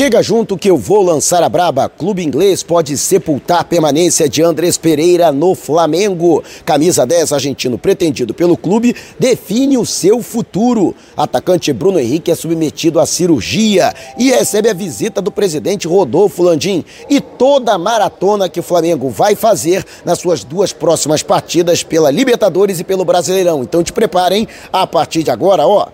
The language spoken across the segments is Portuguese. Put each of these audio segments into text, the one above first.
Chega junto que eu vou lançar a braba. Clube inglês pode sepultar a permanência de Andrés Pereira no Flamengo. Camisa 10 argentino pretendido pelo clube define o seu futuro. Atacante Bruno Henrique é submetido à cirurgia e recebe a visita do presidente Rodolfo Landim e toda a maratona que o Flamengo vai fazer nas suas duas próximas partidas pela Libertadores e pelo Brasileirão. Então te preparem a partir de agora, ó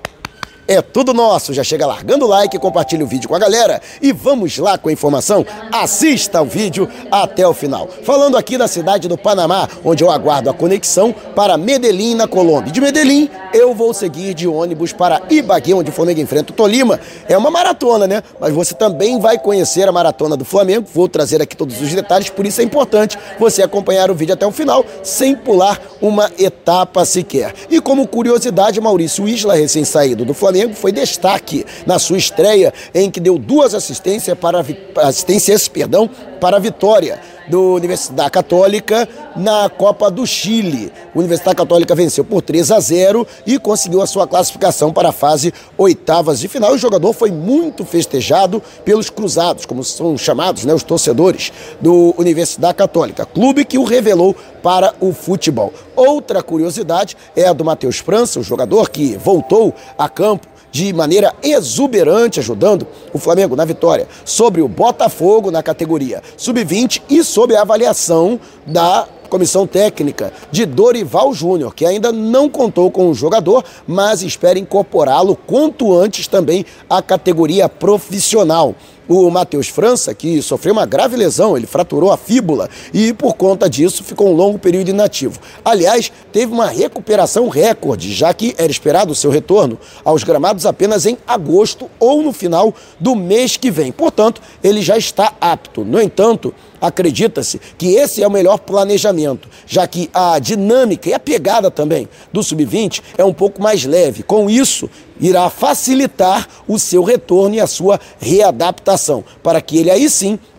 é tudo nosso. Já chega largando o like, compartilha o vídeo com a galera e vamos lá com a informação. Assista o vídeo até o final. Falando aqui da cidade do Panamá, onde eu aguardo a conexão para Medellín, na Colômbia. De Medellín, eu vou seguir de ônibus para Ibagué, onde o Flamengo enfrenta o Tolima. É uma maratona, né? Mas você também vai conhecer a maratona do Flamengo. Vou trazer aqui todos os detalhes, por isso é importante você acompanhar o vídeo até o final, sem pular uma etapa sequer. E como curiosidade, Maurício Isla, recém-saído do Flamengo, Flamengo foi destaque na sua estreia, em que deu duas assistências para assistências, perdão, para a vitória do Universidade Católica na Copa do Chile. Universidade Católica venceu por 3 a 0 e conseguiu a sua classificação para a fase oitavas de final. O jogador foi muito festejado pelos cruzados, como são chamados né, os torcedores do Universidade Católica, clube que o revelou para o futebol. Outra curiosidade é a do Matheus França, o jogador que voltou a campo de maneira exuberante, ajudando o Flamengo na vitória sobre o Botafogo na categoria sub-20 e sob a avaliação da comissão técnica de Dorival Júnior, que ainda não contou com o jogador, mas espera incorporá-lo quanto antes também à categoria profissional o Matheus França, que sofreu uma grave lesão, ele fraturou a fíbula e, por conta disso, ficou um longo período inativo. Aliás, teve uma recuperação recorde, já que era esperado o seu retorno aos gramados apenas em agosto ou no final do mês que vem. Portanto, ele já está apto. No entanto, acredita-se que esse é o melhor planejamento, já que a dinâmica e a pegada também do sub-20 é um pouco mais leve. Com isso, irá facilitar o seu retorno e a sua readaptação, para que ele aí sim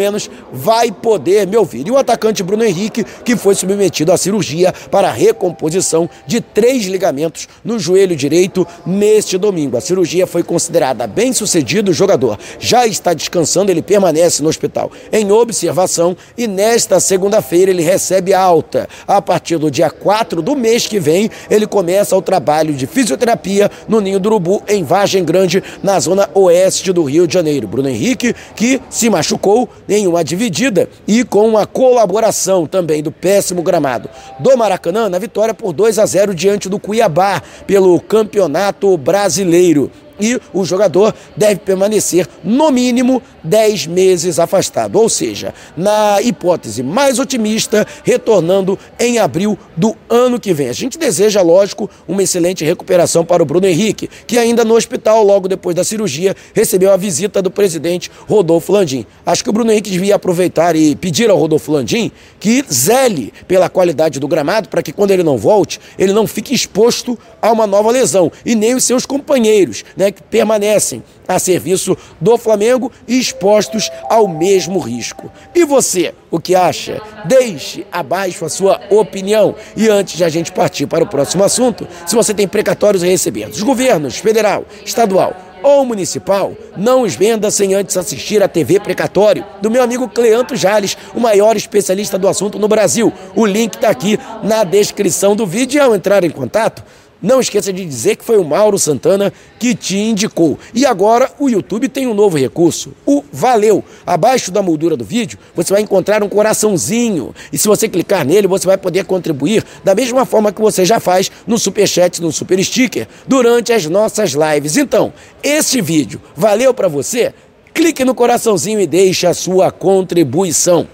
menos vai poder me ouvir. E o atacante Bruno Henrique, que foi submetido à cirurgia para a recomposição de três ligamentos no joelho direito neste domingo. A cirurgia foi considerada bem sucedida, o jogador já está descansando, ele permanece no hospital em observação e nesta segunda-feira ele recebe alta. A partir do dia 4 do mês que vem, ele começa o trabalho de fisioterapia no Ninho do Urubu, em Vargem Grande, na zona oeste do Rio de Janeiro. Bruno Henrique, que se machucou em uma dividida e com a colaboração também do péssimo gramado do Maracanã na vitória por 2 a 0 diante do Cuiabá pelo Campeonato Brasileiro e o jogador deve permanecer no mínimo 10 meses afastado, ou seja, na hipótese mais otimista, retornando em abril do ano que vem. A gente deseja, lógico, uma excelente recuperação para o Bruno Henrique, que ainda no hospital, logo depois da cirurgia, recebeu a visita do presidente Rodolfo Landim. Acho que o Bruno Henrique devia aproveitar e pedir ao Rodolfo Landim que zele pela qualidade do gramado para que quando ele não volte, ele não fique exposto a uma nova lesão e nem os seus companheiros, né? Que permanecem a serviço do Flamengo e expostos ao mesmo risco. E você, o que acha? Deixe abaixo a sua opinião. E antes de a gente partir para o próximo assunto, se você tem precatórios a receber dos governos federal, estadual, ou municipal, não os venda sem antes assistir a TV Precatório, do meu amigo Cleanto Jales, o maior especialista do assunto no Brasil. O link está aqui na descrição do vídeo e ao entrar em contato, não esqueça de dizer que foi o Mauro Santana que te indicou. E agora o YouTube tem um novo recurso, o Valeu. Abaixo da moldura do vídeo, você vai encontrar um coraçãozinho. E se você clicar nele, você vai poder contribuir da mesma forma que você já faz no Superchat, no Super Sticker, durante as nossas lives. Então, esse vídeo valeu para você? Clique no coraçãozinho e deixe a sua contribuição.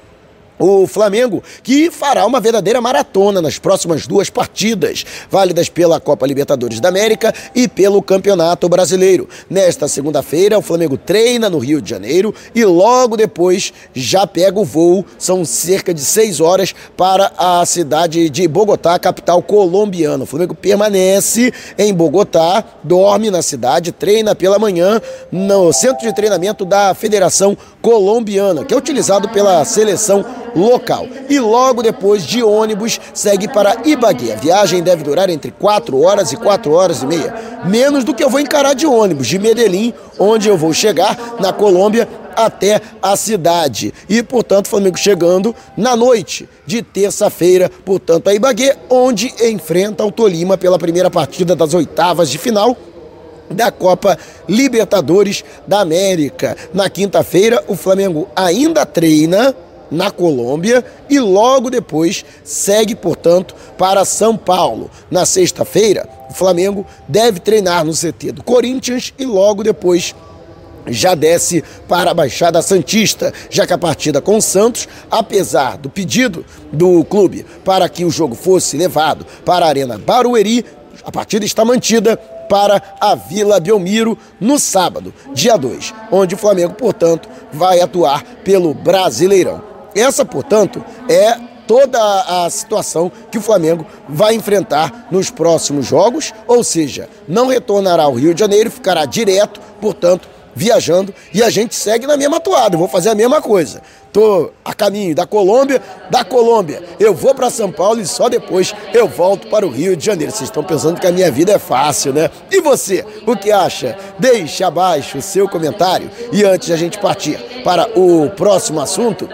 O Flamengo, que fará uma verdadeira maratona nas próximas duas partidas, válidas pela Copa Libertadores da América e pelo Campeonato Brasileiro. Nesta segunda-feira, o Flamengo treina no Rio de Janeiro e logo depois já pega o voo. São cerca de seis horas para a cidade de Bogotá, capital colombiana. O Flamengo permanece em Bogotá, dorme na cidade, treina pela manhã no centro de treinamento da Federação Colombiana, que é utilizado pela seleção local. E logo depois de ônibus segue para Ibagué. A viagem deve durar entre 4 horas e 4 horas e meia, menos do que eu vou encarar de ônibus de Medellín, onde eu vou chegar na Colômbia até a cidade. E, portanto, Flamengo chegando na noite de terça-feira, portanto, a Ibagué, onde enfrenta o Tolima pela primeira partida das oitavas de final da Copa Libertadores da América. Na quinta-feira, o Flamengo ainda treina na Colômbia e logo depois segue, portanto, para São Paulo. Na sexta-feira, o Flamengo deve treinar no CT do Corinthians e logo depois já desce para a Baixada Santista, já que a partida com o Santos, apesar do pedido do clube para que o jogo fosse levado para a Arena Barueri, a partida está mantida para a Vila Belmiro no sábado, dia 2, onde o Flamengo, portanto, vai atuar pelo Brasileirão. Essa, portanto, é toda a situação que o Flamengo vai enfrentar nos próximos jogos, ou seja, não retornará ao Rio de Janeiro, ficará direto, portanto, viajando e a gente segue na mesma toada. Eu vou fazer a mesma coisa. Tô a caminho da Colômbia, da Colômbia eu vou para São Paulo e só depois eu volto para o Rio de Janeiro. Vocês estão pensando que a minha vida é fácil, né? E você, o que acha? Deixe abaixo o seu comentário e antes de a gente partir para o próximo assunto,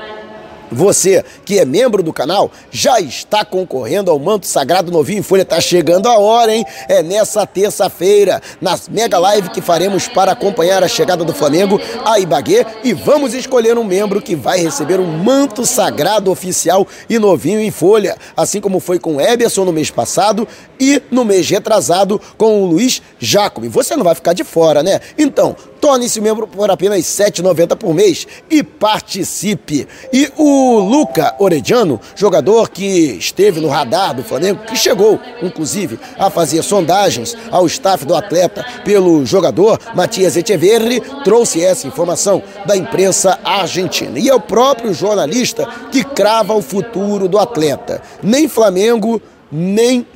você que é membro do canal já está concorrendo ao manto sagrado novinho em folha. Tá chegando a hora, hein? É nessa terça-feira, na mega live que faremos para acompanhar a chegada do Flamengo a Ibagué e vamos escolher um membro que vai receber um manto sagrado oficial e novinho em folha, assim como foi com Eberson no mês passado e no mês retrasado com o Luiz Jacob. Você não vai ficar de fora, né? Então, Torne-se membro por apenas R$ 7,90 por mês e participe. E o Luca Orediano, jogador que esteve no radar do Flamengo, que chegou, inclusive, a fazer sondagens ao staff do atleta pelo jogador Matias Echeverri, trouxe essa informação da imprensa argentina. E é o próprio jornalista que crava o futuro do atleta. Nem Flamengo, nem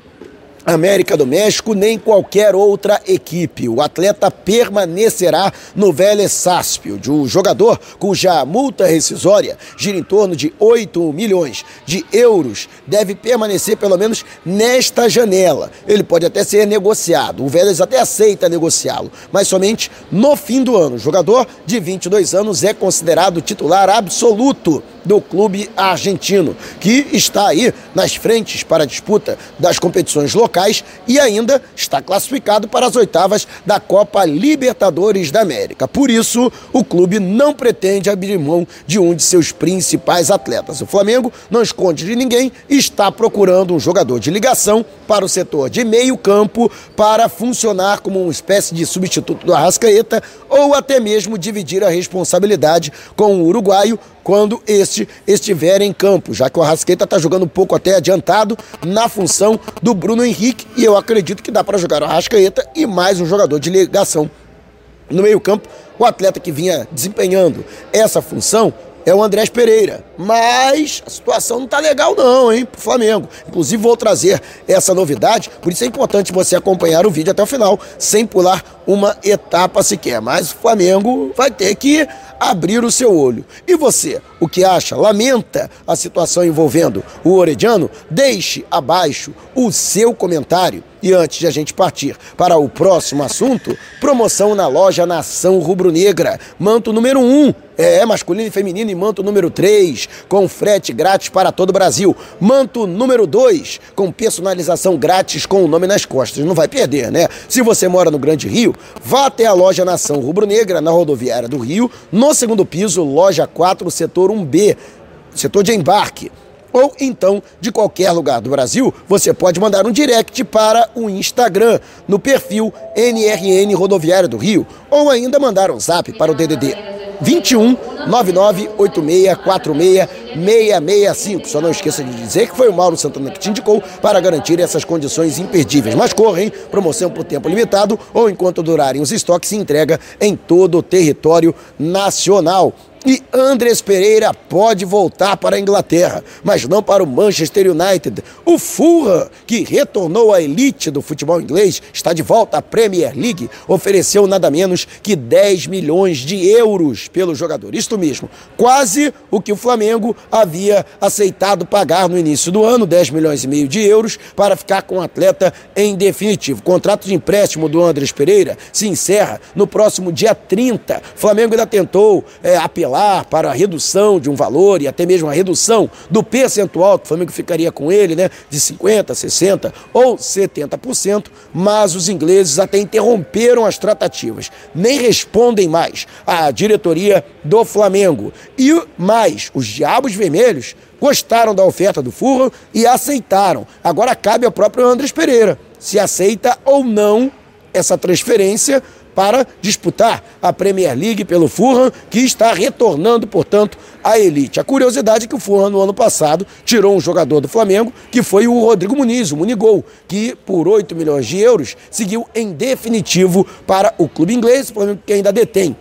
América do México, nem qualquer outra equipe. O atleta permanecerá no Vélez Sarsfield. O jogador, cuja multa rescisória gira em torno de 8 milhões de euros, deve permanecer pelo menos nesta janela. Ele pode até ser negociado. O Vélez até aceita negociá-lo, mas somente no fim do ano. O jogador de 22 anos é considerado titular absoluto do clube argentino, que está aí nas frentes para a disputa das competições locais e ainda está classificado para as oitavas da Copa Libertadores da América. Por isso, o clube não pretende abrir mão de um de seus principais atletas. O Flamengo não esconde de ninguém e está procurando um jogador de ligação para o setor de meio campo para funcionar como uma espécie de substituto do Arrascaeta ou até mesmo dividir a responsabilidade com o uruguaio quando este estiver em campo, já que o Arrasqueta está jogando um pouco até adiantado na função do Bruno Henrique e eu acredito que dá para jogar o Arrascaeta e mais um jogador de ligação no meio-campo. O atleta que vinha desempenhando essa função é o Andrés Pereira. Mas a situação não tá legal não, hein, pro Flamengo. Inclusive vou trazer essa novidade, por isso é importante você acompanhar o vídeo até o final, sem pular uma etapa sequer. Mas o Flamengo vai ter que abrir o seu olho. E você, o que acha? Lamenta a situação envolvendo o Orediano? Deixe abaixo o seu comentário. E antes de a gente partir para o próximo assunto, promoção na loja Nação Rubro-Negra. Manto número 1, é, masculino e feminino e manto número 3, com frete grátis para todo o Brasil. Manto número 2, com personalização grátis com o nome nas costas. Não vai perder, né? Se você mora no Grande Rio, vá até a loja Nação Rubro-Negra, na rodoviária do Rio, no segundo piso, loja 4, setor 1B, setor de embarque ou então de qualquer lugar do Brasil, você pode mandar um direct para o Instagram no perfil NRN Rodoviária do Rio ou ainda mandar um zap para o DDD 21 9986466665. Só não esqueça de dizer que foi o Mauro Santana que te indicou para garantir essas condições imperdíveis. Mas corra, hein? Promoção por tempo limitado ou enquanto durarem os estoques, se entrega em todo o território nacional. E Andrés Pereira pode voltar para a Inglaterra, mas não para o Manchester United. O Fulham, que retornou à elite do futebol inglês, está de volta à Premier League, ofereceu nada menos que 10 milhões de euros pelo jogador. Isto mesmo, quase o que o Flamengo havia aceitado pagar no início do ano, 10 milhões e meio de euros, para ficar com o atleta em definitivo. O contrato de empréstimo do Andrés Pereira se encerra no próximo dia 30. O Flamengo ainda tentou é, apelar para a redução de um valor e até mesmo a redução do percentual que o Flamengo ficaria com ele, né, de 50%, 60% ou 70%, mas os ingleses até interromperam as tratativas, nem respondem mais à diretoria do Flamengo. E mais, os Diabos Vermelhos gostaram da oferta do Furro e aceitaram. Agora cabe ao próprio Andrés Pereira se aceita ou não essa transferência para disputar a Premier League pelo Fulham, que está retornando, portanto, à elite. A curiosidade é que o Fulham, no ano passado, tirou um jogador do Flamengo, que foi o Rodrigo Muniz, o Munigol, que por 8 milhões de euros seguiu em definitivo para o clube inglês, que ainda detém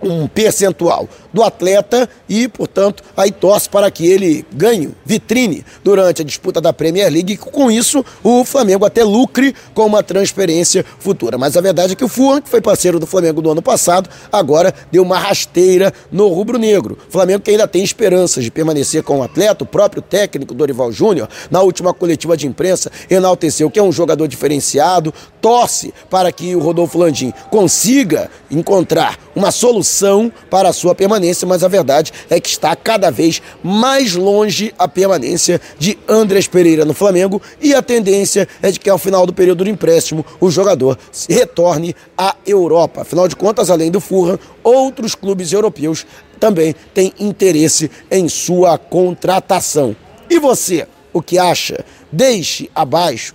um percentual do atleta e, portanto, aí torce para que ele ganhe vitrine durante a disputa da Premier League e com isso o Flamengo até lucre com uma transferência futura. Mas a verdade é que o Fulham, que foi parceiro do Flamengo do ano passado, agora deu uma rasteira no rubro-negro. Flamengo que ainda tem esperanças de permanecer com o atleta, o próprio técnico Dorival Júnior, na última coletiva de imprensa, enalteceu que é um jogador diferenciado, torce para que o Rodolfo Landim consiga encontrar uma solução para a sua permanência, mas a verdade é que está cada vez mais longe a permanência de Andrés Pereira no Flamengo e a tendência é de que ao final do período de empréstimo o jogador retorne à Europa. Afinal de contas, além do Fulham, outros clubes europeus também têm interesse em sua contratação. E você, o que acha? Deixe abaixo